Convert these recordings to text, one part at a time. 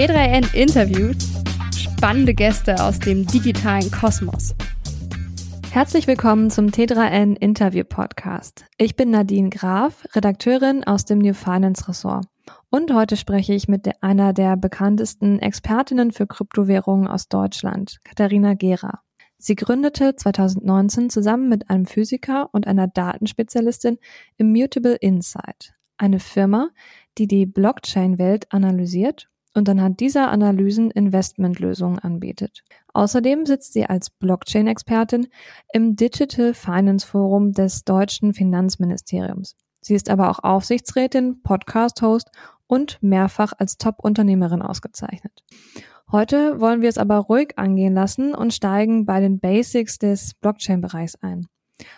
T3N interviewt spannende Gäste aus dem digitalen Kosmos. Herzlich willkommen zum T3N Interview Podcast. Ich bin Nadine Graf, Redakteurin aus dem New Finance Ressort. Und heute spreche ich mit einer der bekanntesten Expertinnen für Kryptowährungen aus Deutschland, Katharina Gera. Sie gründete 2019 zusammen mit einem Physiker und einer Datenspezialistin Immutable Insight, eine Firma, die die Blockchain-Welt analysiert und anhand dieser Analysen Investmentlösungen anbietet. Außerdem sitzt sie als Blockchain-Expertin im Digital Finance Forum des deutschen Finanzministeriums. Sie ist aber auch Aufsichtsrätin, Podcast-Host und mehrfach als Top-Unternehmerin ausgezeichnet. Heute wollen wir es aber ruhig angehen lassen und steigen bei den Basics des Blockchain-Bereichs ein.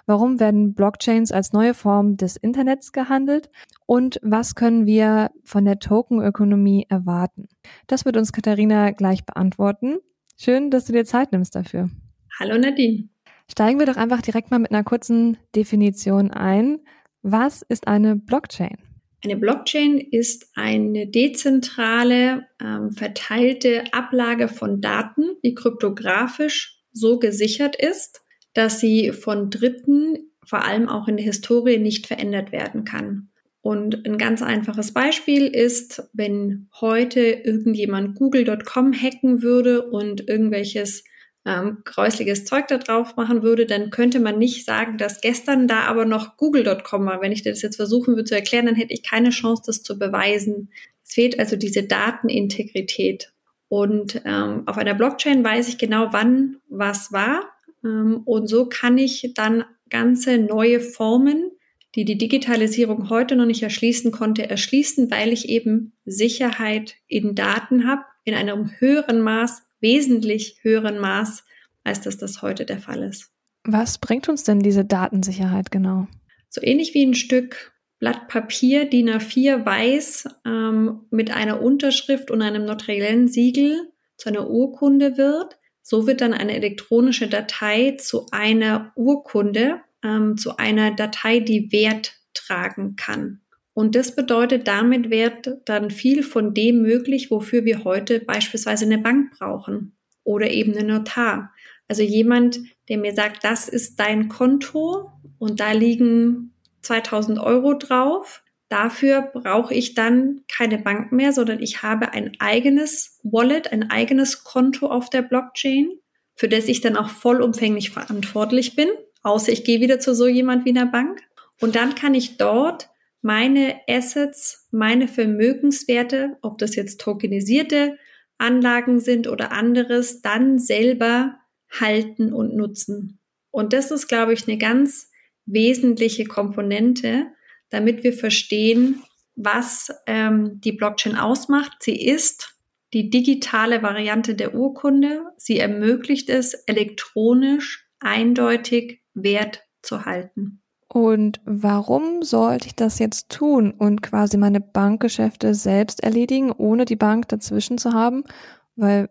Warum werden Blockchains als neue Form des Internets gehandelt? Und was können wir von der Tokenökonomie erwarten? Das wird uns Katharina gleich beantworten. Schön, dass du dir Zeit nimmst dafür. Hallo Nadine. Steigen wir doch einfach direkt mal mit einer kurzen Definition ein. Was ist eine Blockchain? Eine Blockchain ist eine dezentrale, ähm, verteilte Ablage von Daten, die kryptografisch so gesichert ist, dass sie von Dritten, vor allem auch in der Historie, nicht verändert werden kann. Und ein ganz einfaches Beispiel ist, wenn heute irgendjemand google.com hacken würde und irgendwelches ähm, gräusliches Zeug da drauf machen würde, dann könnte man nicht sagen, dass gestern da aber noch google.com war. Wenn ich das jetzt versuchen würde zu erklären, dann hätte ich keine Chance, das zu beweisen. Es fehlt also diese Datenintegrität. Und ähm, auf einer Blockchain weiß ich genau, wann was war und so kann ich dann ganze neue Formen, die die Digitalisierung heute noch nicht erschließen konnte, erschließen, weil ich eben Sicherheit in Daten habe, in einem höheren Maß, wesentlich höheren Maß, als dass das heute der Fall ist. Was bringt uns denn diese Datensicherheit genau? So ähnlich wie ein Stück Blatt Papier, DIN A4 weiß, ähm, mit einer Unterschrift und einem notariellen Siegel zu einer Urkunde wird, so wird dann eine elektronische Datei zu einer Urkunde, ähm, zu einer Datei, die Wert tragen kann. Und das bedeutet, damit wird dann viel von dem möglich, wofür wir heute beispielsweise eine Bank brauchen oder eben einen Notar. Also jemand, der mir sagt, das ist dein Konto und da liegen 2000 Euro drauf Dafür brauche ich dann keine Bank mehr, sondern ich habe ein eigenes Wallet, ein eigenes Konto auf der Blockchain, für das ich dann auch vollumfänglich verantwortlich bin, außer ich gehe wieder zu so jemand wie einer Bank. Und dann kann ich dort meine Assets, meine Vermögenswerte, ob das jetzt tokenisierte Anlagen sind oder anderes, dann selber halten und nutzen. Und das ist, glaube ich, eine ganz wesentliche Komponente, damit wir verstehen, was ähm, die Blockchain ausmacht. Sie ist die digitale Variante der Urkunde. Sie ermöglicht es, elektronisch eindeutig Wert zu halten. Und warum sollte ich das jetzt tun und quasi meine Bankgeschäfte selbst erledigen, ohne die Bank dazwischen zu haben? Weil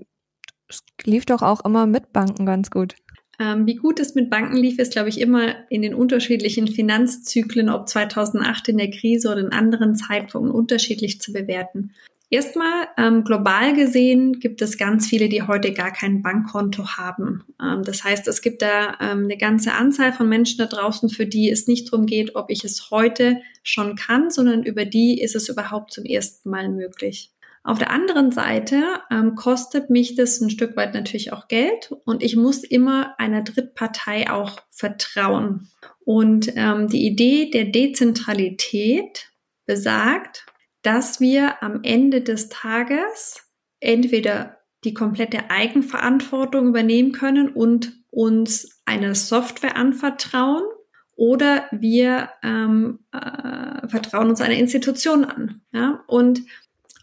es lief doch auch immer mit Banken ganz gut. Ähm, wie gut es mit Banken lief, ist, glaube ich, immer in den unterschiedlichen Finanzzyklen, ob 2008 in der Krise oder in anderen Zeitpunkten unterschiedlich zu bewerten. Erstmal, ähm, global gesehen gibt es ganz viele, die heute gar kein Bankkonto haben. Ähm, das heißt, es gibt da ähm, eine ganze Anzahl von Menschen da draußen, für die es nicht darum geht, ob ich es heute schon kann, sondern über die ist es überhaupt zum ersten Mal möglich. Auf der anderen Seite ähm, kostet mich das ein Stück weit natürlich auch Geld und ich muss immer einer Drittpartei auch vertrauen. Und ähm, die Idee der Dezentralität besagt, dass wir am Ende des Tages entweder die komplette Eigenverantwortung übernehmen können und uns eine Software anvertrauen oder wir ähm, äh, vertrauen uns einer Institution an. Ja? Und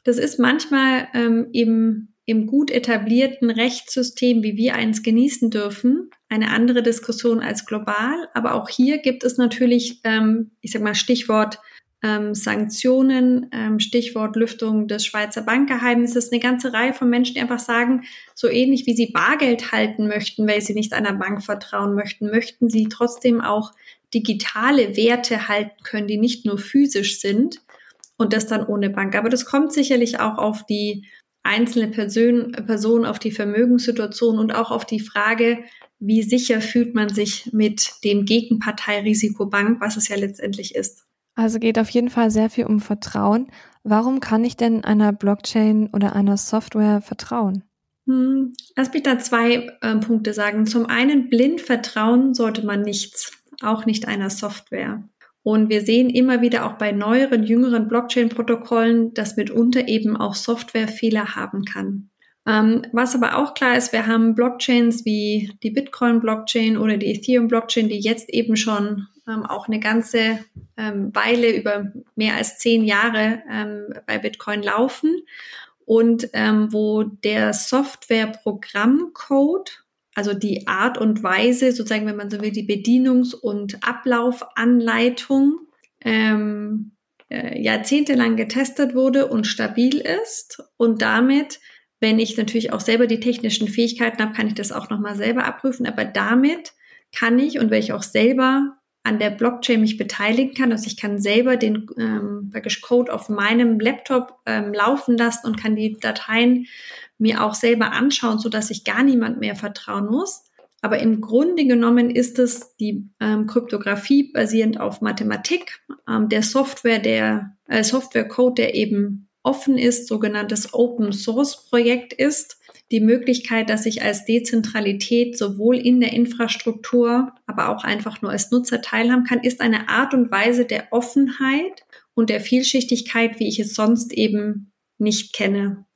das ist manchmal ähm, im, im gut etablierten Rechtssystem, wie wir eins genießen dürfen, eine andere Diskussion als global. Aber auch hier gibt es natürlich, ähm, ich sag mal, Stichwort ähm, Sanktionen, ähm, Stichwort Lüftung des Schweizer Bankgeheimnisses, eine ganze Reihe von Menschen, die einfach sagen, so ähnlich wie sie Bargeld halten möchten, weil sie nicht einer Bank vertrauen möchten, möchten sie trotzdem auch digitale Werte halten können, die nicht nur physisch sind und das dann ohne Bank. Aber das kommt sicherlich auch auf die einzelne Person, Person, auf die Vermögenssituation und auch auf die Frage, wie sicher fühlt man sich mit dem Gegenparteirisikobank, was es ja letztendlich ist. Also geht auf jeden Fall sehr viel um Vertrauen. Warum kann ich denn einer Blockchain oder einer Software vertrauen? Hm, lass mich da zwei äh, Punkte sagen. Zum einen, blind vertrauen sollte man nichts, auch nicht einer Software. Und wir sehen immer wieder auch bei neueren, jüngeren Blockchain-Protokollen, dass mitunter eben auch Softwarefehler haben kann. Ähm, was aber auch klar ist, wir haben Blockchains wie die Bitcoin-Blockchain oder die Ethereum-Blockchain, die jetzt eben schon ähm, auch eine ganze ähm, Weile über mehr als zehn Jahre ähm, bei Bitcoin laufen und ähm, wo der Software-Programmcode, also die Art und Weise, sozusagen, wenn man so will, die Bedienungs- und Ablaufanleitung ähm, äh, jahrzehntelang getestet wurde und stabil ist und damit wenn ich natürlich auch selber die technischen Fähigkeiten habe, kann ich das auch nochmal selber abprüfen. Aber damit kann ich und wenn ich auch selber an der Blockchain mich beteiligen kann, also ich kann selber den ähm, Code auf meinem Laptop ähm, laufen lassen und kann die Dateien mir auch selber anschauen, so dass ich gar niemand mehr vertrauen muss. Aber im Grunde genommen ist es die ähm, Kryptographie basierend auf Mathematik, ähm, der Software, der äh, Software-Code, der eben offen ist, sogenanntes Open Source Projekt ist. Die Möglichkeit, dass ich als Dezentralität sowohl in der Infrastruktur, aber auch einfach nur als Nutzer teilhaben kann, ist eine Art und Weise der Offenheit und der Vielschichtigkeit, wie ich es sonst eben nicht kenne.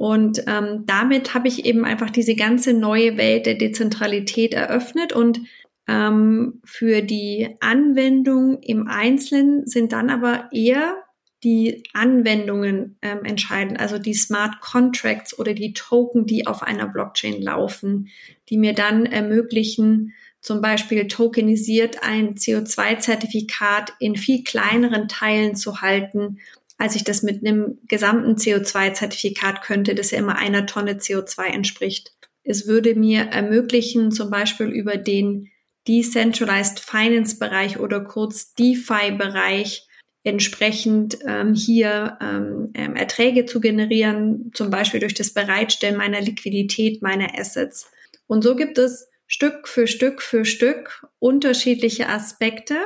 Und ähm, damit habe ich eben einfach diese ganze neue Welt der Dezentralität eröffnet und ähm, für die Anwendung im Einzelnen sind dann aber eher die Anwendungen ähm, entscheiden, also die Smart Contracts oder die Token, die auf einer Blockchain laufen, die mir dann ermöglichen, zum Beispiel tokenisiert ein CO2-Zertifikat in viel kleineren Teilen zu halten, als ich das mit einem gesamten CO2-Zertifikat könnte, das ja immer einer Tonne CO2 entspricht. Es würde mir ermöglichen, zum Beispiel über den Decentralized Finance Bereich oder kurz DeFi Bereich entsprechend ähm, hier ähm, ähm, Erträge zu generieren, zum Beispiel durch das Bereitstellen meiner Liquidität, meiner Assets. Und so gibt es Stück für Stück für Stück unterschiedliche Aspekte,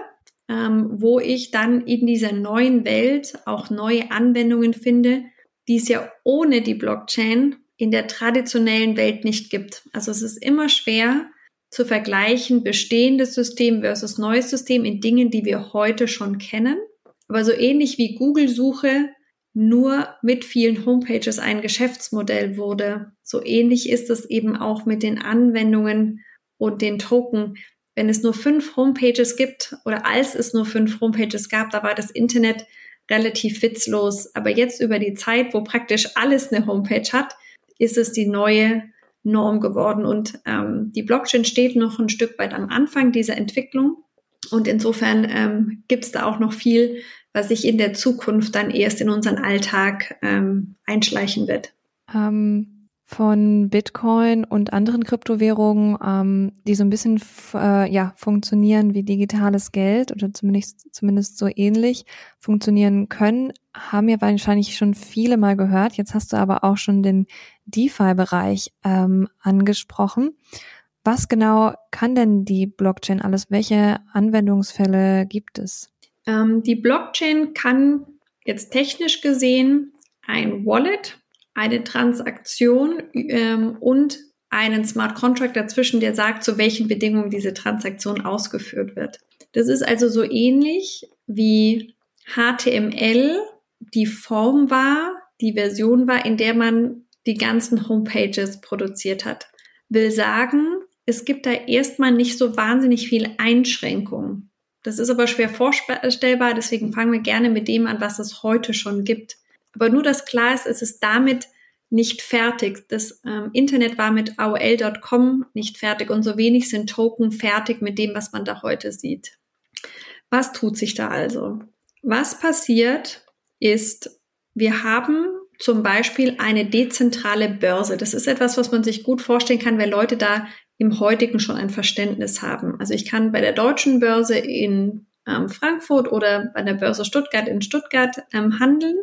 ähm, wo ich dann in dieser neuen Welt auch neue Anwendungen finde, die es ja ohne die Blockchain in der traditionellen Welt nicht gibt. Also es ist immer schwer zu vergleichen bestehendes System versus neues System in Dingen, die wir heute schon kennen aber so ähnlich wie Google-Suche nur mit vielen Homepages ein Geschäftsmodell wurde, so ähnlich ist es eben auch mit den Anwendungen und den Token. Wenn es nur fünf Homepages gibt oder als es nur fünf Homepages gab, da war das Internet relativ witzlos. Aber jetzt über die Zeit, wo praktisch alles eine Homepage hat, ist es die neue Norm geworden. Und ähm, die Blockchain steht noch ein Stück weit am Anfang dieser Entwicklung. Und insofern ähm, gibt es da auch noch viel, was sich in der Zukunft dann erst in unseren Alltag ähm, einschleichen wird. Ähm, von Bitcoin und anderen Kryptowährungen, ähm, die so ein bisschen äh, ja funktionieren wie digitales Geld oder zumindest zumindest so ähnlich funktionieren können, haben ja wahrscheinlich schon viele mal gehört. Jetzt hast du aber auch schon den DeFi-Bereich ähm, angesprochen. Was genau kann denn die Blockchain alles? Welche Anwendungsfälle gibt es? Ähm, die Blockchain kann jetzt technisch gesehen ein Wallet, eine Transaktion ähm, und einen Smart Contract dazwischen, der sagt, zu welchen Bedingungen diese Transaktion ausgeführt wird. Das ist also so ähnlich wie HTML die Form war, die Version war, in der man die ganzen Homepages produziert hat. Will sagen, es gibt da erstmal nicht so wahnsinnig viel Einschränkungen. Das ist aber schwer vorstellbar, deswegen fangen wir gerne mit dem an, was es heute schon gibt. Aber nur, dass klar ist, es ist damit nicht fertig. Das ähm, Internet war mit AOL.com nicht fertig und so wenig sind Token fertig mit dem, was man da heute sieht. Was tut sich da also? Was passiert ist, wir haben zum Beispiel eine dezentrale Börse. Das ist etwas, was man sich gut vorstellen kann, weil Leute da im heutigen schon ein Verständnis haben. Also ich kann bei der deutschen Börse in ähm, Frankfurt oder bei der Börse Stuttgart in Stuttgart ähm, handeln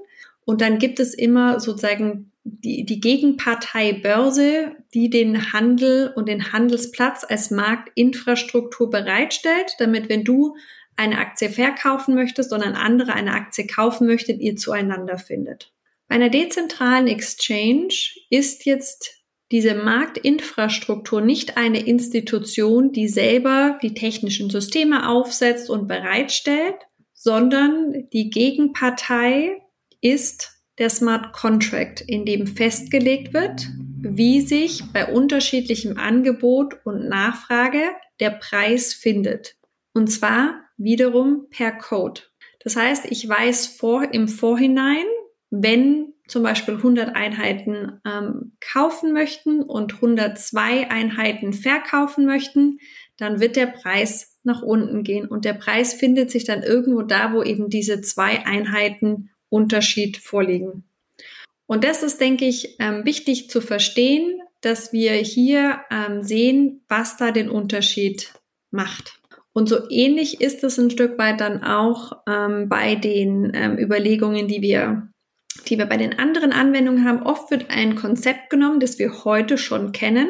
und dann gibt es immer sozusagen die, die Gegenpartei Börse, die den Handel und den Handelsplatz als Marktinfrastruktur bereitstellt, damit wenn du eine Aktie verkaufen möchtest und ein anderer eine Aktie kaufen möchtet, ihr zueinander findet. Bei einer dezentralen Exchange ist jetzt diese Marktinfrastruktur nicht eine Institution, die selber die technischen Systeme aufsetzt und bereitstellt, sondern die Gegenpartei ist der Smart Contract, in dem festgelegt wird, wie sich bei unterschiedlichem Angebot und Nachfrage der Preis findet. Und zwar wiederum per Code. Das heißt, ich weiß vor, im Vorhinein, wenn zum Beispiel 100 Einheiten ähm, kaufen möchten und 102 Einheiten verkaufen möchten, dann wird der Preis nach unten gehen und der Preis findet sich dann irgendwo da, wo eben diese zwei Einheiten Unterschied vorliegen. Und das ist, denke ich, ähm, wichtig zu verstehen, dass wir hier ähm, sehen, was da den Unterschied macht. Und so ähnlich ist es ein Stück weit dann auch ähm, bei den Überlegungen, die wir, die wir bei den anderen Anwendungen haben. Oft wird ein Konzept genommen, das wir heute schon kennen.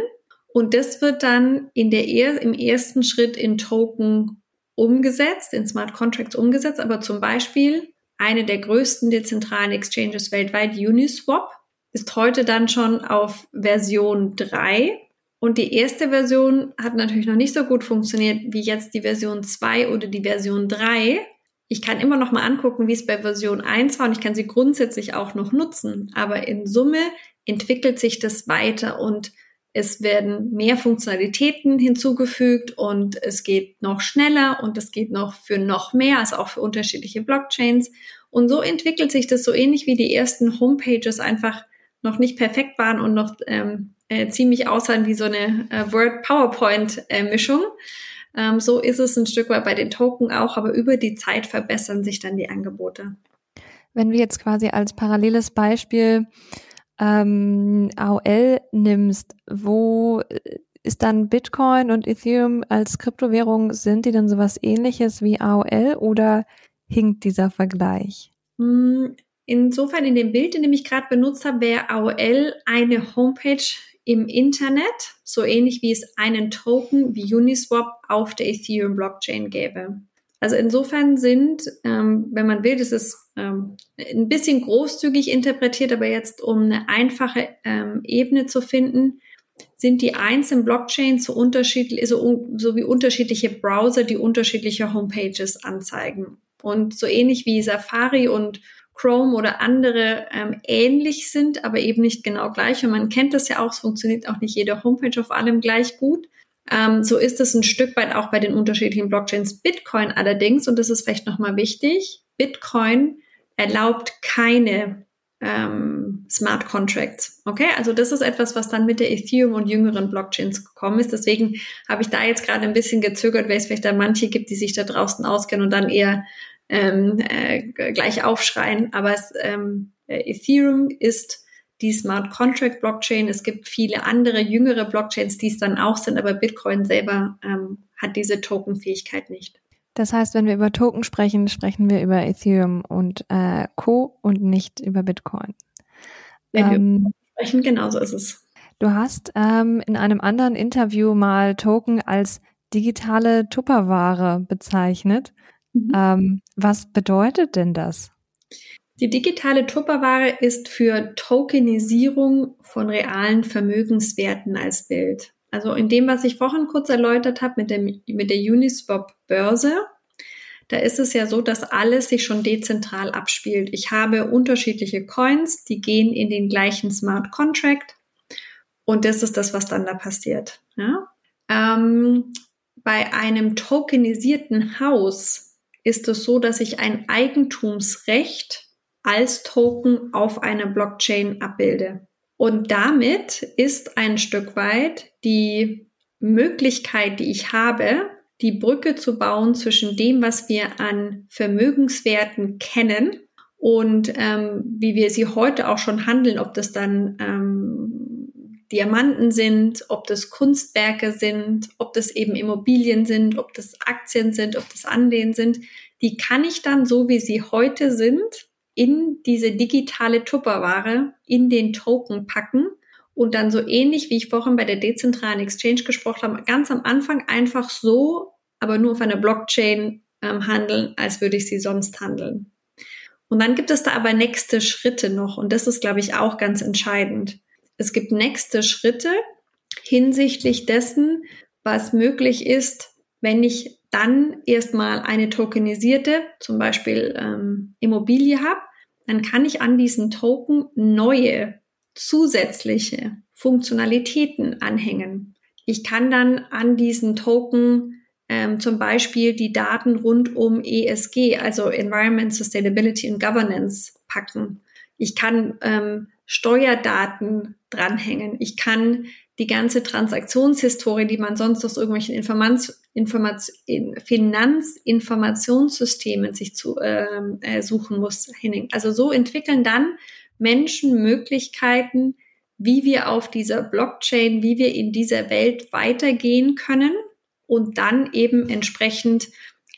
Und das wird dann in der er im ersten Schritt in Token umgesetzt, in Smart Contracts umgesetzt. Aber zum Beispiel eine der größten dezentralen Exchanges weltweit, Uniswap, ist heute dann schon auf Version 3. Und die erste Version hat natürlich noch nicht so gut funktioniert wie jetzt die Version 2 oder die Version 3. Ich kann immer noch mal angucken, wie es bei Version 1 war und ich kann sie grundsätzlich auch noch nutzen. Aber in Summe entwickelt sich das weiter und es werden mehr Funktionalitäten hinzugefügt und es geht noch schneller und es geht noch für noch mehr, also auch für unterschiedliche Blockchains. Und so entwickelt sich das so ähnlich wie die ersten Homepages einfach noch nicht perfekt waren und noch ähm, äh, ziemlich aussahen wie so eine äh, Word-PowerPoint-Mischung. Äh, ähm, so ist es ein Stück weit bei den Token auch, aber über die Zeit verbessern sich dann die Angebote. Wenn wir jetzt quasi als paralleles Beispiel ähm, AOL nimmst, wo äh, ist dann Bitcoin und Ethereum als Kryptowährung, sind die dann sowas ähnliches wie AOL oder hinkt dieser Vergleich? Hm, insofern in dem Bild, in dem ich gerade benutzt habe, wäre AOL eine Homepage im Internet, so ähnlich wie es einen Token wie Uniswap auf der Ethereum Blockchain gäbe. Also insofern sind, ähm, wenn man will, das ist ähm, ein bisschen großzügig interpretiert, aber jetzt um eine einfache ähm, Ebene zu finden, sind die einzelnen Blockchains so unterschiedlich, so, so wie unterschiedliche Browser, die unterschiedliche Homepages anzeigen. Und so ähnlich wie Safari und Chrome oder andere ähm, ähnlich sind, aber eben nicht genau gleich. Und man kennt das ja auch, es funktioniert auch nicht jede Homepage auf allem gleich gut. Ähm, so ist es ein Stück weit auch bei den unterschiedlichen Blockchains. Bitcoin allerdings, und das ist vielleicht nochmal wichtig, Bitcoin erlaubt keine ähm, Smart Contracts. Okay, also das ist etwas, was dann mit der Ethereum und jüngeren Blockchains gekommen ist. Deswegen habe ich da jetzt gerade ein bisschen gezögert, weil es vielleicht da manche gibt, die sich da draußen auskennen und dann eher ähm, äh, gleich aufschreien. Aber es, ähm, Ethereum ist die Smart Contract Blockchain. Es gibt viele andere jüngere Blockchains, die es dann auch sind, aber Bitcoin selber ähm, hat diese Tokenfähigkeit nicht. Das heißt, wenn wir über Token sprechen, sprechen wir über Ethereum und äh, Co. und nicht über Bitcoin. Wenn ähm, wir sprechen, genauso ist es. Du hast ähm, in einem anderen Interview mal Token als digitale Tupperware bezeichnet. Mhm. Ähm, was bedeutet denn das? Die digitale Tupperware ist für Tokenisierung von realen Vermögenswerten als Bild. Also in dem, was ich vorhin kurz erläutert habe mit, dem, mit der Uniswap-Börse, da ist es ja so, dass alles sich schon dezentral abspielt. Ich habe unterschiedliche Coins, die gehen in den gleichen Smart Contract und das ist das, was dann da passiert. Ja? Ähm, bei einem tokenisierten Haus ist es so, dass ich ein Eigentumsrecht als Token auf einer Blockchain abbilde. Und damit ist ein Stück weit die Möglichkeit, die ich habe, die Brücke zu bauen zwischen dem, was wir an Vermögenswerten kennen und ähm, wie wir sie heute auch schon handeln, ob das dann ähm, Diamanten sind, ob das Kunstwerke sind, ob das eben Immobilien sind, ob das Aktien sind, ob das Anlehen sind, die kann ich dann so, wie sie heute sind, in diese digitale Tupperware, in den Token packen und dann so ähnlich, wie ich vorhin bei der dezentralen Exchange gesprochen habe, ganz am Anfang einfach so, aber nur auf einer Blockchain ähm, handeln, als würde ich sie sonst handeln. Und dann gibt es da aber nächste Schritte noch und das ist, glaube ich, auch ganz entscheidend. Es gibt nächste Schritte hinsichtlich dessen, was möglich ist, wenn ich dann erstmal eine tokenisierte, zum Beispiel ähm, Immobilie habe, dann kann ich an diesen Token neue zusätzliche Funktionalitäten anhängen. Ich kann dann an diesen Token ähm, zum Beispiel die Daten rund um ESG, also Environment, Sustainability und Governance packen. Ich kann ähm, Steuerdaten dranhängen. Ich kann die ganze Transaktionshistorie, die man sonst aus irgendwelchen Informanz Informat Finanzinformationssystemen sich zu ähm, äh, suchen muss, hinhängen. Also so entwickeln dann Menschen Möglichkeiten, wie wir auf dieser Blockchain, wie wir in dieser Welt weitergehen können und dann eben entsprechend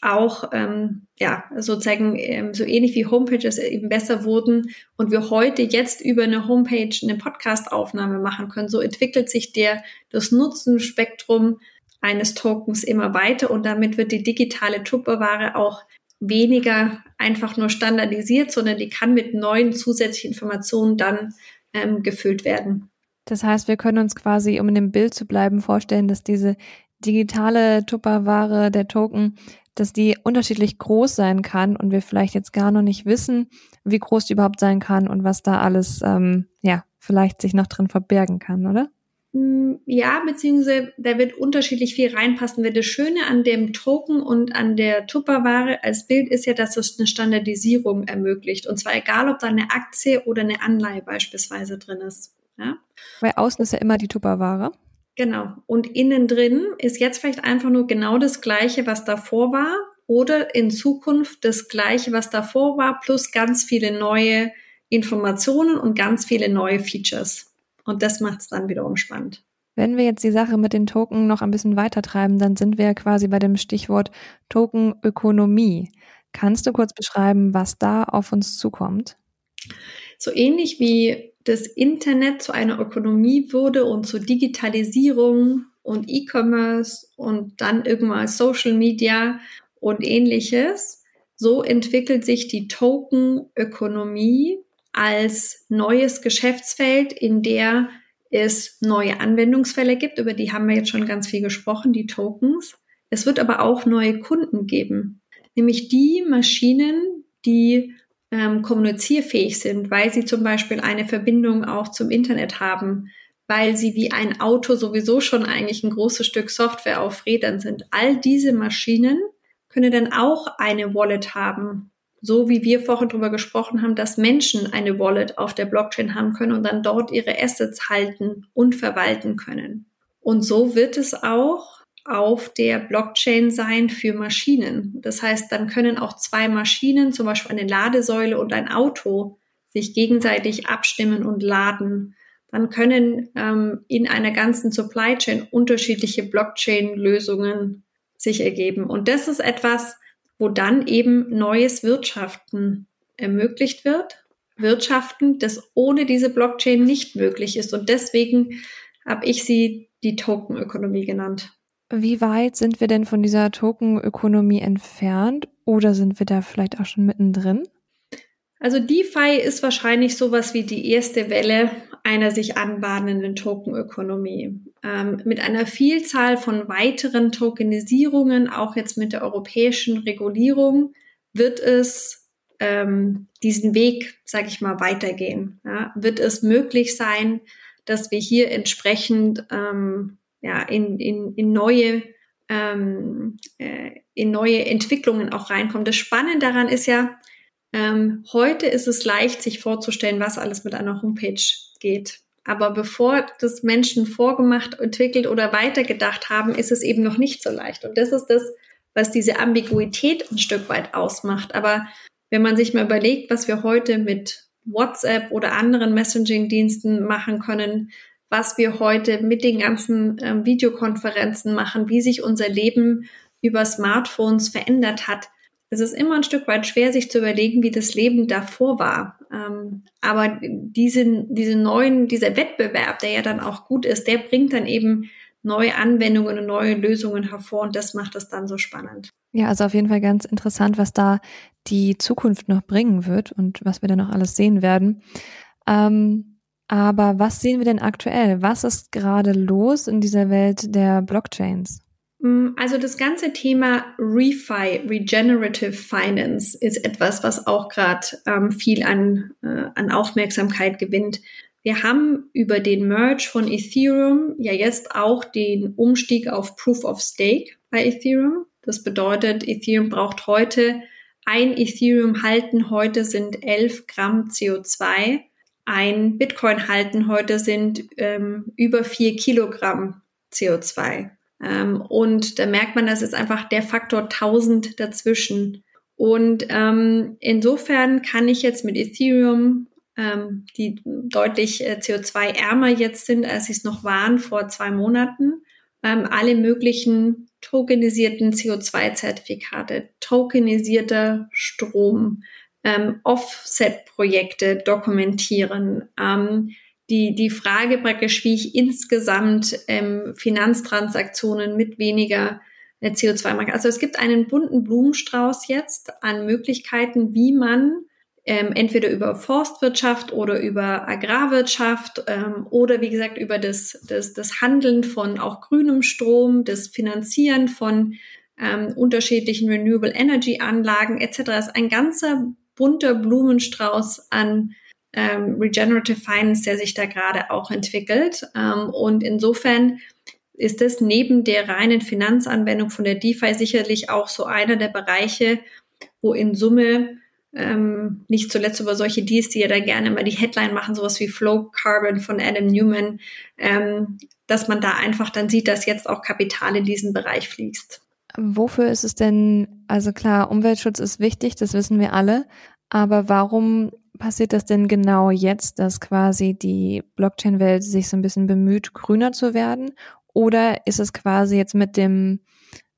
auch ähm, ja sozusagen ähm, so ähnlich wie Homepages eben besser wurden und wir heute jetzt über eine Homepage eine Podcast-Aufnahme machen können. So entwickelt sich der das Nutzenspektrum eines Tokens immer weiter und damit wird die digitale Tupperware auch weniger einfach nur standardisiert, sondern die kann mit neuen zusätzlichen Informationen dann ähm, gefüllt werden. Das heißt, wir können uns quasi, um in dem Bild zu bleiben, vorstellen, dass diese digitale Tupperware, der Token, dass die unterschiedlich groß sein kann und wir vielleicht jetzt gar noch nicht wissen, wie groß die überhaupt sein kann und was da alles, ähm, ja, vielleicht sich noch drin verbergen kann, oder? Mm, ja, beziehungsweise da wird unterschiedlich viel reinpassen. Das Schöne an dem Token und an der Tupperware als Bild ist ja, dass es eine Standardisierung ermöglicht. Und zwar egal, ob da eine Aktie oder eine Anleihe beispielsweise drin ist. Ja? Weil außen ist ja immer die Tupperware. Genau. Und innen drin ist jetzt vielleicht einfach nur genau das Gleiche, was davor war, oder in Zukunft das Gleiche, was davor war, plus ganz viele neue Informationen und ganz viele neue Features. Und das macht es dann wiederum spannend. Wenn wir jetzt die Sache mit den Token noch ein bisschen weiter treiben, dann sind wir quasi bei dem Stichwort Tokenökonomie. Kannst du kurz beschreiben, was da auf uns zukommt? So ähnlich wie das Internet zu einer Ökonomie wurde und zur Digitalisierung und E-Commerce und dann irgendwann Social Media und ähnliches, so entwickelt sich die Token-Ökonomie als neues Geschäftsfeld, in der es neue Anwendungsfälle gibt, über die haben wir jetzt schon ganz viel gesprochen, die Tokens. Es wird aber auch neue Kunden geben, nämlich die Maschinen, die ähm, kommunizierfähig sind, weil sie zum Beispiel eine Verbindung auch zum Internet haben, weil sie wie ein Auto sowieso schon eigentlich ein großes Stück Software auf Rädern sind. All diese Maschinen können dann auch eine Wallet haben, so wie wir vorhin darüber gesprochen haben, dass Menschen eine Wallet auf der Blockchain haben können und dann dort ihre Assets halten und verwalten können. Und so wird es auch auf der Blockchain sein für Maschinen. Das heißt, dann können auch zwei Maschinen, zum Beispiel eine Ladesäule und ein Auto, sich gegenseitig abstimmen und laden. Dann können ähm, in einer ganzen Supply Chain unterschiedliche Blockchain-Lösungen sich ergeben. Und das ist etwas, wo dann eben neues Wirtschaften ermöglicht wird. Wirtschaften, das ohne diese Blockchain nicht möglich ist. Und deswegen habe ich sie die Tokenökonomie genannt. Wie weit sind wir denn von dieser Tokenökonomie entfernt oder sind wir da vielleicht auch schon mittendrin? Also DeFi ist wahrscheinlich sowas wie die erste Welle einer sich anbahnenden Tokenökonomie. Ähm, mit einer Vielzahl von weiteren Tokenisierungen, auch jetzt mit der europäischen Regulierung, wird es ähm, diesen Weg, sage ich mal, weitergehen. Ja? Wird es möglich sein, dass wir hier entsprechend ähm, ja, in, in, in neue ähm, äh, in neue Entwicklungen auch reinkommen. Das Spannende daran ist ja, ähm, heute ist es leicht, sich vorzustellen, was alles mit einer Homepage geht. Aber bevor das Menschen vorgemacht, entwickelt oder weitergedacht haben, ist es eben noch nicht so leicht. Und das ist das, was diese Ambiguität ein Stück weit ausmacht. Aber wenn man sich mal überlegt, was wir heute mit WhatsApp oder anderen Messaging-Diensten machen können, was wir heute mit den ganzen ähm, Videokonferenzen machen, wie sich unser Leben über Smartphones verändert hat. es ist immer ein Stück weit schwer, sich zu überlegen, wie das Leben davor war. Ähm, aber diese, diese neuen, dieser Wettbewerb, der ja dann auch gut ist, der bringt dann eben neue Anwendungen und neue Lösungen hervor und das macht es dann so spannend. Ja, also auf jeden Fall ganz interessant, was da die Zukunft noch bringen wird und was wir da noch alles sehen werden. Ähm, aber was sehen wir denn aktuell? Was ist gerade los in dieser Welt der Blockchains? Mm, also das ganze Thema ReFi, Regenerative Finance, ist etwas, was auch gerade ähm, viel an, äh, an Aufmerksamkeit gewinnt. Wir haben über den Merge von Ethereum ja jetzt auch den Umstieg auf Proof of Stake bei Ethereum. Das bedeutet, Ethereum braucht heute ein Ethereum halten heute sind 11 Gramm CO2. Ein Bitcoin halten heute sind ähm, über 4 Kilogramm CO2. Ähm, und da merkt man, das ist einfach der Faktor 1000 dazwischen. Und ähm, insofern kann ich jetzt mit Ethereum ähm, die deutlich äh, CO2-ärmer jetzt sind, als sie es noch waren vor zwei Monaten, ähm, alle möglichen tokenisierten CO2-Zertifikate, tokenisierter Strom, ähm, Offset-Projekte dokumentieren, ähm, die, die Frage praktisch, wie ich insgesamt ähm, Finanztransaktionen mit weniger äh, CO2 mache. Also es gibt einen bunten Blumenstrauß jetzt an Möglichkeiten, wie man ähm, entweder über Forstwirtschaft oder über Agrarwirtschaft ähm, oder wie gesagt über das, das, das Handeln von auch grünem Strom, das Finanzieren von ähm, unterschiedlichen Renewable Energy Anlagen etc. Ist ein ganzer bunter Blumenstrauß an ähm, Regenerative Finance, der sich da gerade auch entwickelt. Ähm, und insofern ist es neben der reinen Finanzanwendung von der DeFi sicherlich auch so einer der Bereiche, wo in Summe ähm, nicht zuletzt über solche Deals, die ja da gerne mal die Headline machen, sowas wie Flow Carbon von Adam Newman, ähm, dass man da einfach dann sieht, dass jetzt auch Kapital in diesen Bereich fließt. Wofür ist es denn, also klar, Umweltschutz ist wichtig, das wissen wir alle, aber warum passiert das denn genau jetzt, dass quasi die Blockchain-Welt sich so ein bisschen bemüht, grüner zu werden? Oder ist es quasi jetzt mit dem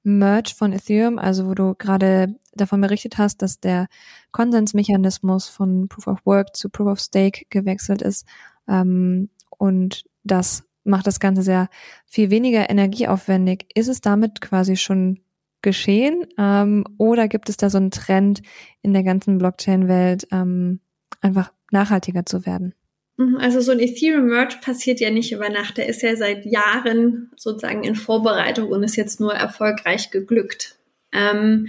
Merge von Ethereum, also wo du gerade davon berichtet hast, dass der Konsensmechanismus von Proof of Work zu Proof of Stake gewechselt ist. Ähm, und das macht das Ganze sehr viel weniger energieaufwendig. Ist es damit quasi schon geschehen? Ähm, oder gibt es da so einen Trend in der ganzen Blockchain-Welt, ähm, einfach nachhaltiger zu werden? Mhm, also so ein Ethereum Merge passiert ja nicht über Nacht. Der ist ja seit Jahren sozusagen in Vorbereitung und ist jetzt nur erfolgreich geglückt. Ähm,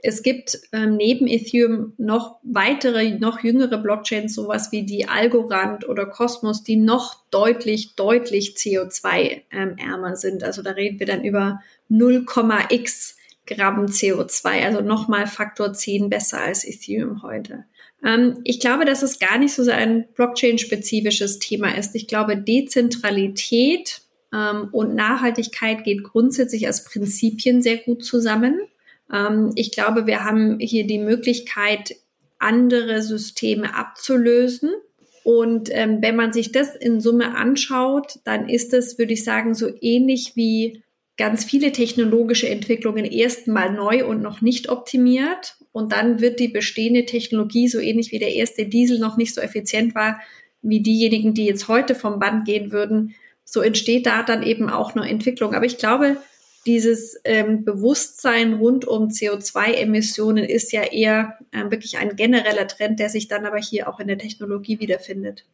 es gibt ähm, neben Ethereum noch weitere, noch jüngere Blockchains, sowas wie die Algorand oder Cosmos, die noch deutlich, deutlich CO2-ärmer ähm, sind. Also da reden wir dann über 0,x Gramm CO2, also nochmal Faktor 10 besser als Ethereum heute. Ähm, ich glaube, dass es gar nicht so ein Blockchain-spezifisches Thema ist. Ich glaube, Dezentralität ähm, und Nachhaltigkeit geht grundsätzlich als Prinzipien sehr gut zusammen. Ähm, ich glaube, wir haben hier die Möglichkeit, andere Systeme abzulösen. Und ähm, wenn man sich das in Summe anschaut, dann ist es, würde ich sagen, so ähnlich wie ganz viele technologische Entwicklungen erstmal neu und noch nicht optimiert. Und dann wird die bestehende Technologie, so ähnlich wie der erste Diesel noch nicht so effizient war, wie diejenigen, die jetzt heute vom Band gehen würden, so entsteht da dann eben auch eine Entwicklung. Aber ich glaube, dieses ähm, Bewusstsein rund um CO2-Emissionen ist ja eher äh, wirklich ein genereller Trend, der sich dann aber hier auch in der Technologie wiederfindet.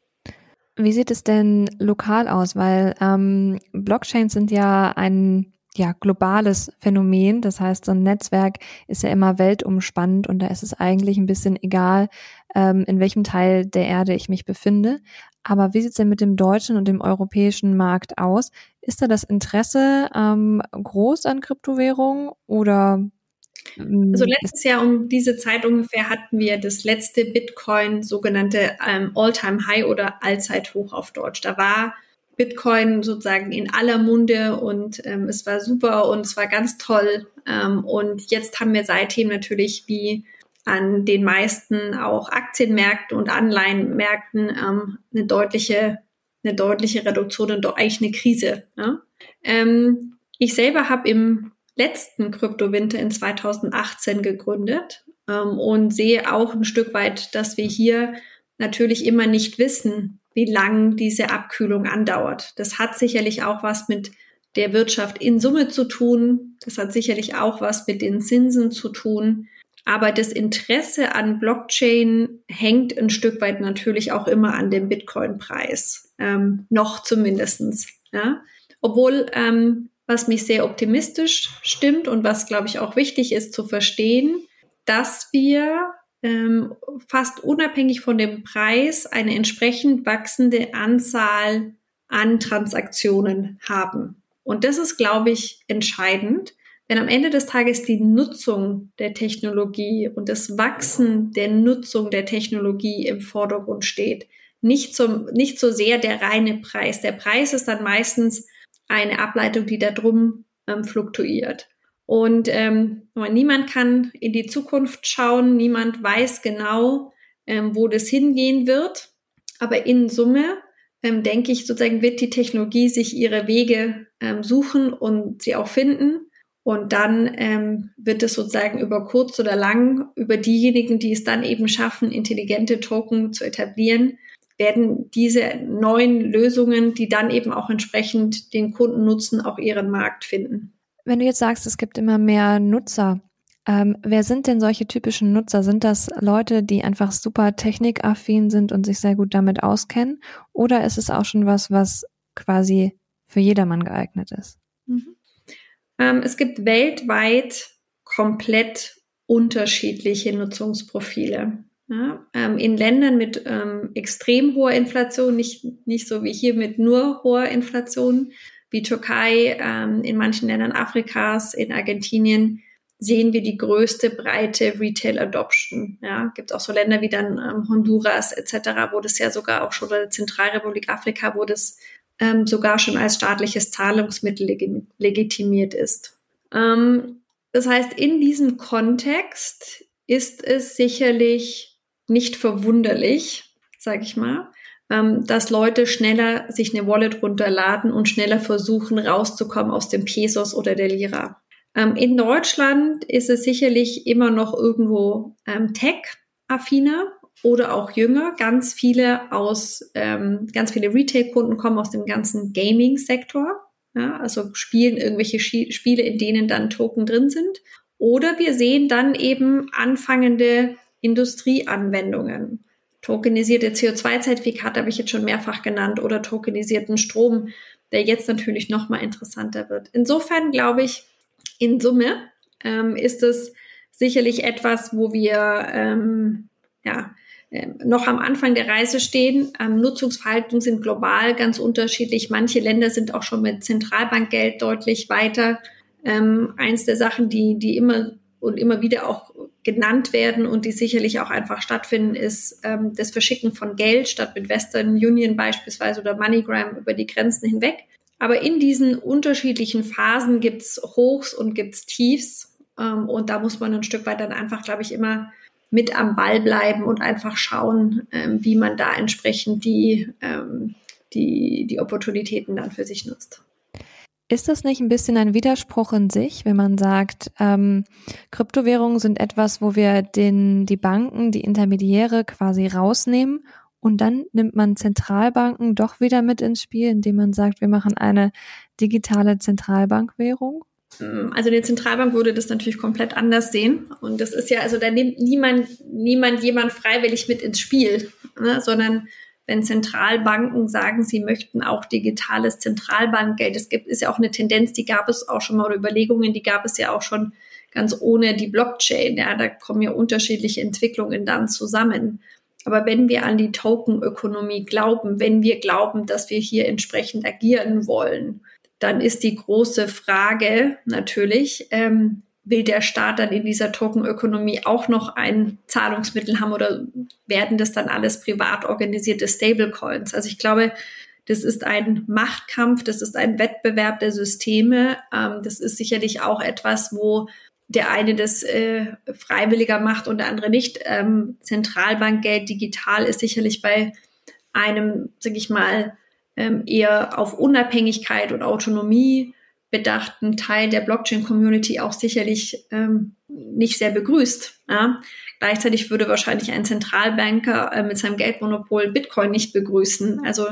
Wie sieht es denn lokal aus? Weil ähm, Blockchains sind ja ein ja, globales Phänomen. Das heißt, so ein Netzwerk ist ja immer weltumspannend und da ist es eigentlich ein bisschen egal, ähm, in welchem Teil der Erde ich mich befinde. Aber wie sieht's denn mit dem deutschen und dem europäischen Markt aus? Ist da das Interesse ähm, groß an Kryptowährungen oder ähm, also letztes Jahr um diese Zeit ungefähr hatten wir das letzte Bitcoin sogenannte ähm, All-Time High oder Allzeithoch auf Deutsch. Da war Bitcoin sozusagen in aller Munde und ähm, es war super und es war ganz toll. Ähm, und jetzt haben wir seitdem natürlich wie an den meisten auch Aktienmärkten und Anleihenmärkten ähm, eine deutliche eine deutliche Reduktion und eigentlich eine Krise. Ne? Ähm, ich selber habe im letzten Kryptowinter in 2018 gegründet ähm, und sehe auch ein Stück weit, dass wir hier natürlich immer nicht wissen, wie lang diese Abkühlung andauert. Das hat sicherlich auch was mit der Wirtschaft in Summe zu tun. Das hat sicherlich auch was mit den Zinsen zu tun. Aber das Interesse an Blockchain hängt ein Stück weit natürlich auch immer an dem Bitcoin-Preis. Ähm, noch zumindestens. Ja? Obwohl, ähm, was mich sehr optimistisch stimmt und was, glaube ich, auch wichtig ist zu verstehen, dass wir ähm, fast unabhängig von dem Preis eine entsprechend wachsende Anzahl an Transaktionen haben. Und das ist, glaube ich, entscheidend, wenn am Ende des Tages die Nutzung der Technologie und das Wachsen der Nutzung der Technologie im Vordergrund steht. Nicht, zum, nicht so sehr der reine Preis. Der Preis ist dann meistens eine Ableitung, die da drum ähm, fluktuiert. Und ähm, niemand kann in die Zukunft schauen, niemand weiß genau, ähm, wo das hingehen wird. Aber in Summe, ähm, denke ich, sozusagen wird die Technologie sich ihre Wege ähm, suchen und sie auch finden. Und dann ähm, wird es sozusagen über kurz oder lang, über diejenigen, die es dann eben schaffen, intelligente Token zu etablieren, werden diese neuen Lösungen, die dann eben auch entsprechend den Kunden nutzen, auch ihren Markt finden. Wenn du jetzt sagst, es gibt immer mehr Nutzer, ähm, wer sind denn solche typischen Nutzer? Sind das Leute, die einfach super technikaffin sind und sich sehr gut damit auskennen? Oder ist es auch schon was, was quasi für jedermann geeignet ist? Mhm. Ähm, es gibt weltweit komplett unterschiedliche Nutzungsprofile. Ja, ähm, in Ländern mit ähm, extrem hoher Inflation, nicht, nicht so wie hier mit nur hoher Inflation, wie Türkei, ähm, in manchen Ländern Afrikas, in Argentinien, sehen wir die größte breite Retail Adoption. Ja, gibt auch so Länder wie dann ähm, Honduras etc., wo das ja sogar auch schon oder Zentralrepublik Afrika, wo das ähm, sogar schon als staatliches Zahlungsmittel leg legitimiert ist. Ähm, das heißt, in diesem Kontext ist es sicherlich nicht verwunderlich, sage ich mal, ähm, dass Leute schneller sich eine Wallet runterladen und schneller versuchen, rauszukommen aus dem Pesos oder der Lira. Ähm, in Deutschland ist es sicherlich immer noch irgendwo ähm, tech-affiner oder auch jünger. Ganz viele aus, ähm, ganz viele Retail-Kunden kommen aus dem ganzen Gaming-Sektor. Ja, also spielen irgendwelche Spiele, in denen dann Token drin sind. Oder wir sehen dann eben anfangende Industrieanwendungen tokenisierte CO2-Zertifikate habe ich jetzt schon mehrfach genannt oder tokenisierten Strom, der jetzt natürlich noch mal interessanter wird. Insofern glaube ich, in Summe ähm, ist es sicherlich etwas, wo wir ähm, ja, äh, noch am Anfang der Reise stehen. Ähm, Nutzungsverhalten sind global ganz unterschiedlich. Manche Länder sind auch schon mit Zentralbankgeld deutlich weiter. Ähm, eins der Sachen, die, die immer und immer wieder auch genannt werden und die sicherlich auch einfach stattfinden, ist ähm, das Verschicken von Geld statt mit Western Union beispielsweise oder MoneyGram über die Grenzen hinweg. Aber in diesen unterschiedlichen Phasen gibt's Hochs und gibt's Tiefs. Ähm, und da muss man ein Stück weit dann einfach, glaube ich, immer mit am Ball bleiben und einfach schauen, ähm, wie man da entsprechend die, ähm, die, die Opportunitäten dann für sich nutzt. Ist das nicht ein bisschen ein Widerspruch in sich, wenn man sagt, ähm, Kryptowährungen sind etwas, wo wir den, die Banken, die Intermediäre quasi rausnehmen und dann nimmt man Zentralbanken doch wieder mit ins Spiel, indem man sagt, wir machen eine digitale Zentralbankwährung? Also die Zentralbank würde das natürlich komplett anders sehen. Und das ist ja, also da nimmt niemand, niemand jemand freiwillig mit ins Spiel, ne, sondern wenn Zentralbanken sagen, sie möchten auch digitales Zentralbankgeld. Es gibt, ist ja auch eine Tendenz, die gab es auch schon mal, oder Überlegungen, die gab es ja auch schon ganz ohne die Blockchain. Ja, da kommen ja unterschiedliche Entwicklungen dann zusammen. Aber wenn wir an die Tokenökonomie glauben, wenn wir glauben, dass wir hier entsprechend agieren wollen, dann ist die große Frage natürlich, ähm, will der Staat dann in dieser Tokenökonomie auch noch ein Zahlungsmittel haben oder werden das dann alles privat organisierte Stablecoins? Also ich glaube, das ist ein Machtkampf, das ist ein Wettbewerb der Systeme. Ähm, das ist sicherlich auch etwas, wo der eine das äh, freiwilliger macht und der andere nicht. Ähm, Zentralbankgeld digital ist sicherlich bei einem, sag ich mal, ähm, eher auf Unabhängigkeit und Autonomie bedachten Teil der Blockchain-Community auch sicherlich ähm, nicht sehr begrüßt. Ja? Gleichzeitig würde wahrscheinlich ein Zentralbanker äh, mit seinem Geldmonopol Bitcoin nicht begrüßen. Also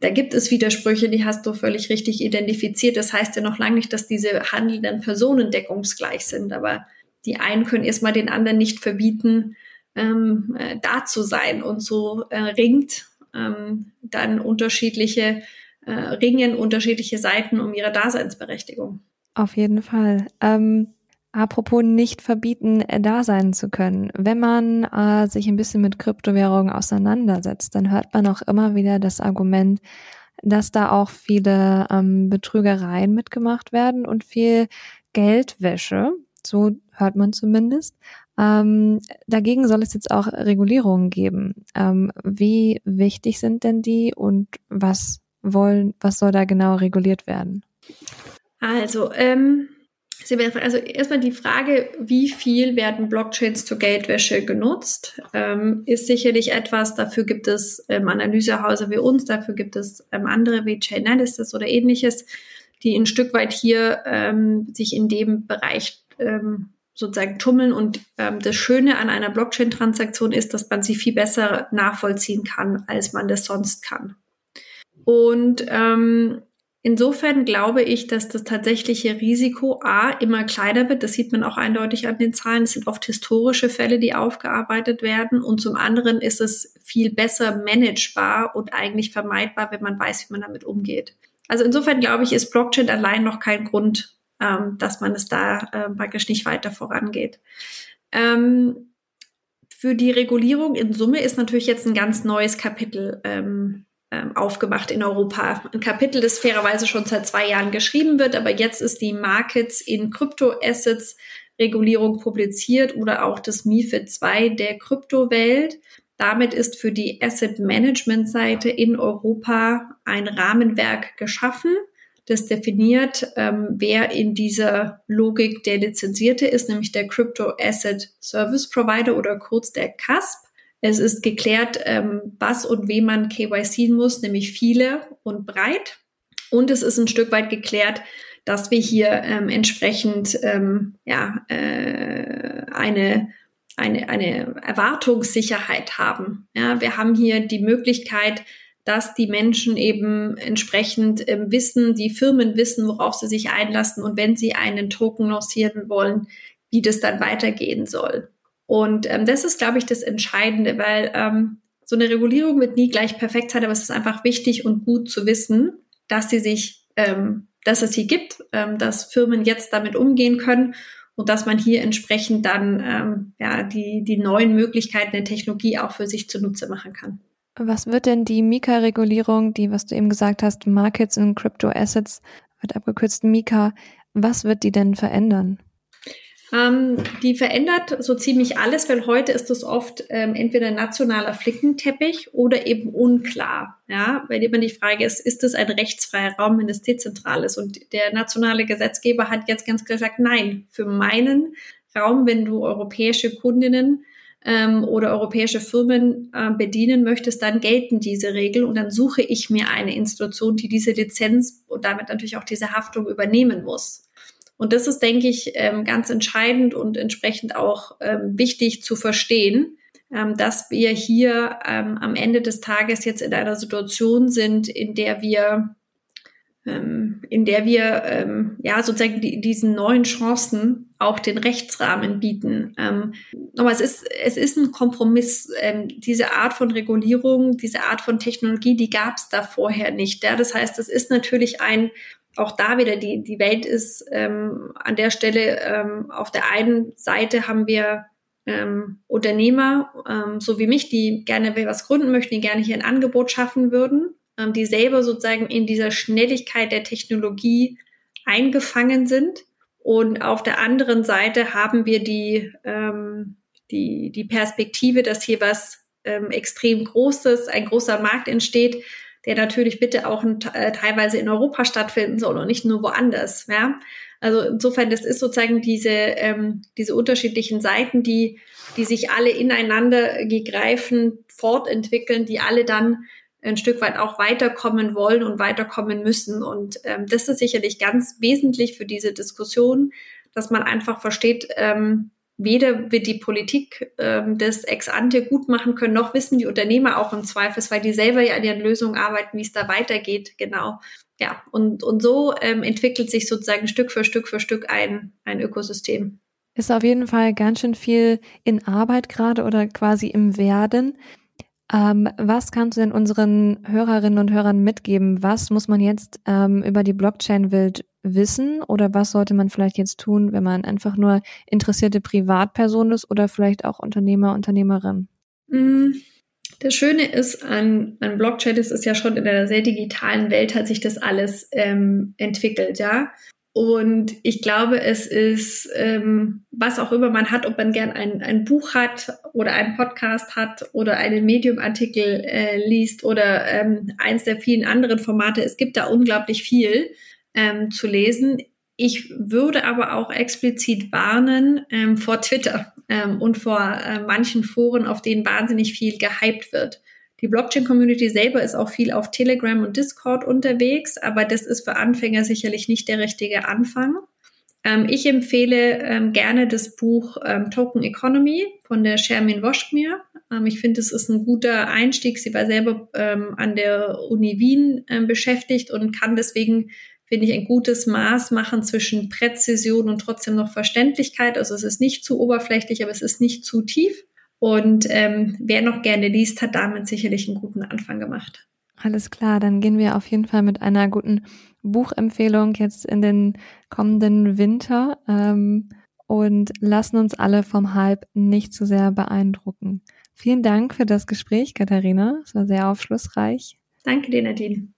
da gibt es Widersprüche, die hast du völlig richtig identifiziert. Das heißt ja noch lange nicht, dass diese handelnden Personen deckungsgleich sind, aber die einen können erstmal den anderen nicht verbieten, ähm, äh, da zu sein. Und so äh, ringt ähm, dann unterschiedliche, äh, ringen unterschiedliche Seiten um ihre Daseinsberechtigung. Auf jeden Fall. Ähm, apropos nicht verbieten, äh, da sein zu können. Wenn man äh, sich ein bisschen mit Kryptowährungen auseinandersetzt, dann hört man auch immer wieder das Argument, dass da auch viele ähm, Betrügereien mitgemacht werden und viel Geldwäsche. So hört man zumindest. Ähm, dagegen soll es jetzt auch Regulierungen geben. Ähm, wie wichtig sind denn die und was wollen, was soll da genau reguliert werden? Also, ähm, also erstmal die Frage, wie viel werden Blockchains zur Geldwäsche genutzt, ähm, ist sicherlich etwas. Dafür gibt es ähm, Analysehäuser wie uns, dafür gibt es ähm, andere wie Chainalysis oder ähnliches, die ein Stück weit hier ähm, sich in dem Bereich ähm, sozusagen tummeln. Und ähm, das Schöne an einer Blockchain-Transaktion ist, dass man sie viel besser nachvollziehen kann, als man das sonst kann. Und ähm, insofern glaube ich, dass das tatsächliche Risiko A immer kleiner wird. Das sieht man auch eindeutig an den Zahlen. Es sind oft historische Fälle, die aufgearbeitet werden. Und zum anderen ist es viel besser managebar und eigentlich vermeidbar, wenn man weiß, wie man damit umgeht. Also insofern glaube ich, ist Blockchain allein noch kein Grund, ähm, dass man es da äh, praktisch nicht weiter vorangeht. Ähm, für die Regulierung in Summe ist natürlich jetzt ein ganz neues Kapitel ähm, aufgemacht in Europa. Ein Kapitel, das fairerweise schon seit zwei Jahren geschrieben wird, aber jetzt ist die Markets in Kryptoassets Regulierung publiziert oder auch das MIFID 2 der Kryptowelt. Damit ist für die Asset Management Seite in Europa ein Rahmenwerk geschaffen das definiert, ähm, wer in dieser Logik der Lizenzierte ist, nämlich der Crypto Asset Service Provider oder kurz der CASP. Es ist geklärt, ähm, was und wem man KYC muss, nämlich viele und breit. Und es ist ein Stück weit geklärt, dass wir hier ähm, entsprechend ähm, ja, äh, eine, eine, eine Erwartungssicherheit haben. Ja, wir haben hier die Möglichkeit, dass die Menschen eben entsprechend äh, wissen, die Firmen wissen, worauf sie sich einlassen und wenn sie einen Token lancieren wollen, wie das dann weitergehen soll. Und ähm, das ist, glaube ich, das Entscheidende, weil ähm, so eine Regulierung wird nie gleich perfekt sein, aber es ist einfach wichtig und gut zu wissen, dass sie sich, ähm, dass es sie gibt, ähm, dass Firmen jetzt damit umgehen können und dass man hier entsprechend dann ähm, ja die die neuen Möglichkeiten der Technologie auch für sich zunutze machen kann. Was wird denn die Mika-Regulierung, die, was du eben gesagt hast, Markets und Crypto Assets, wird abgekürzt Mika, was wird die denn verändern? Ähm, die verändert so ziemlich alles, weil heute ist es oft ähm, entweder nationaler Flickenteppich oder eben unklar. Ja, weil immer die Frage ist, ist es ein rechtsfreier Raum, wenn es dezentral ist? Und der nationale Gesetzgeber hat jetzt ganz klar gesagt, nein, für meinen Raum, wenn du europäische Kundinnen ähm, oder europäische Firmen äh, bedienen möchtest, dann gelten diese Regeln und dann suche ich mir eine Institution, die diese Lizenz und damit natürlich auch diese Haftung übernehmen muss. Und das ist, denke ich, ähm, ganz entscheidend und entsprechend auch ähm, wichtig zu verstehen, ähm, dass wir hier am Ende des Tages jetzt in einer Situation sind, in der wir in der wir ähm, ja sozusagen die, diesen neuen Chancen auch den Rechtsrahmen bieten. Ähm, aber es ist es ist ein Kompromiss. Ähm, diese Art von Regulierung, diese Art von Technologie, die gab es da vorher nicht. Ja? Das heißt, es ist natürlich ein auch da wieder die die Welt ist ähm, an der Stelle ähm, auf der einen Seite haben wir ähm, Unternehmer, ähm, so wie mich, die gerne was gründen möchten, die gerne hier ein Angebot schaffen würden ähm, die selber sozusagen in dieser Schnelligkeit der Technologie eingefangen sind. Und auf der anderen Seite haben wir die, ähm, die, die Perspektive, dass hier was ähm, extrem Großes, ein großer Markt entsteht, der natürlich bitte auch äh, teilweise in Europa stattfinden soll und nicht nur woanders. Ja? Also insofern, das ist sozusagen diese, ähm, diese unterschiedlichen Seiten, die, die sich alle ineinander gegreifen, fortentwickeln, die alle dann ein Stück weit auch weiterkommen wollen und weiterkommen müssen. Und ähm, das ist sicherlich ganz wesentlich für diese Diskussion, dass man einfach versteht, ähm, weder wird die Politik ähm, das ex ante gut machen können, noch wissen die Unternehmer auch im Zweifelsfall, die selber ja an ihren Lösungen arbeiten, wie es da weitergeht. Genau. Ja, und, und so ähm, entwickelt sich sozusagen Stück für Stück für Stück ein, ein Ökosystem. Ist auf jeden Fall ganz schön viel in Arbeit gerade oder quasi im Werden. Ähm, was kannst du denn unseren Hörerinnen und Hörern mitgeben? Was muss man jetzt ähm, über die Blockchain-Welt wissen oder was sollte man vielleicht jetzt tun, wenn man einfach nur interessierte Privatperson ist oder vielleicht auch Unternehmer, Unternehmerin? Mm, das Schöne ist an, an Blockchain, das ist ja schon in einer sehr digitalen Welt hat sich das alles ähm, entwickelt, ja. Und ich glaube, es ist, ähm, was auch immer man hat, ob man gern ein, ein Buch hat oder einen Podcast hat oder einen Medium-Artikel äh, liest oder ähm, eins der vielen anderen Formate. Es gibt da unglaublich viel ähm, zu lesen. Ich würde aber auch explizit warnen ähm, vor Twitter ähm, und vor äh, manchen Foren, auf denen wahnsinnig viel gehypt wird. Die Blockchain-Community selber ist auch viel auf Telegram und Discord unterwegs, aber das ist für Anfänger sicherlich nicht der richtige Anfang. Ähm, ich empfehle ähm, gerne das Buch ähm, Token Economy von der Shermin Woschkmir. Ähm, ich finde, es ist ein guter Einstieg. Sie war selber ähm, an der Uni Wien ähm, beschäftigt und kann deswegen, finde ich, ein gutes Maß machen zwischen Präzision und trotzdem noch Verständlichkeit. Also es ist nicht zu oberflächlich, aber es ist nicht zu tief. Und ähm, wer noch gerne liest, hat damit sicherlich einen guten Anfang gemacht. Alles klar, dann gehen wir auf jeden Fall mit einer guten Buchempfehlung jetzt in den kommenden Winter ähm, und lassen uns alle vom Hype nicht zu sehr beeindrucken. Vielen Dank für das Gespräch, Katharina. Es war sehr aufschlussreich. Danke dir, Nadine.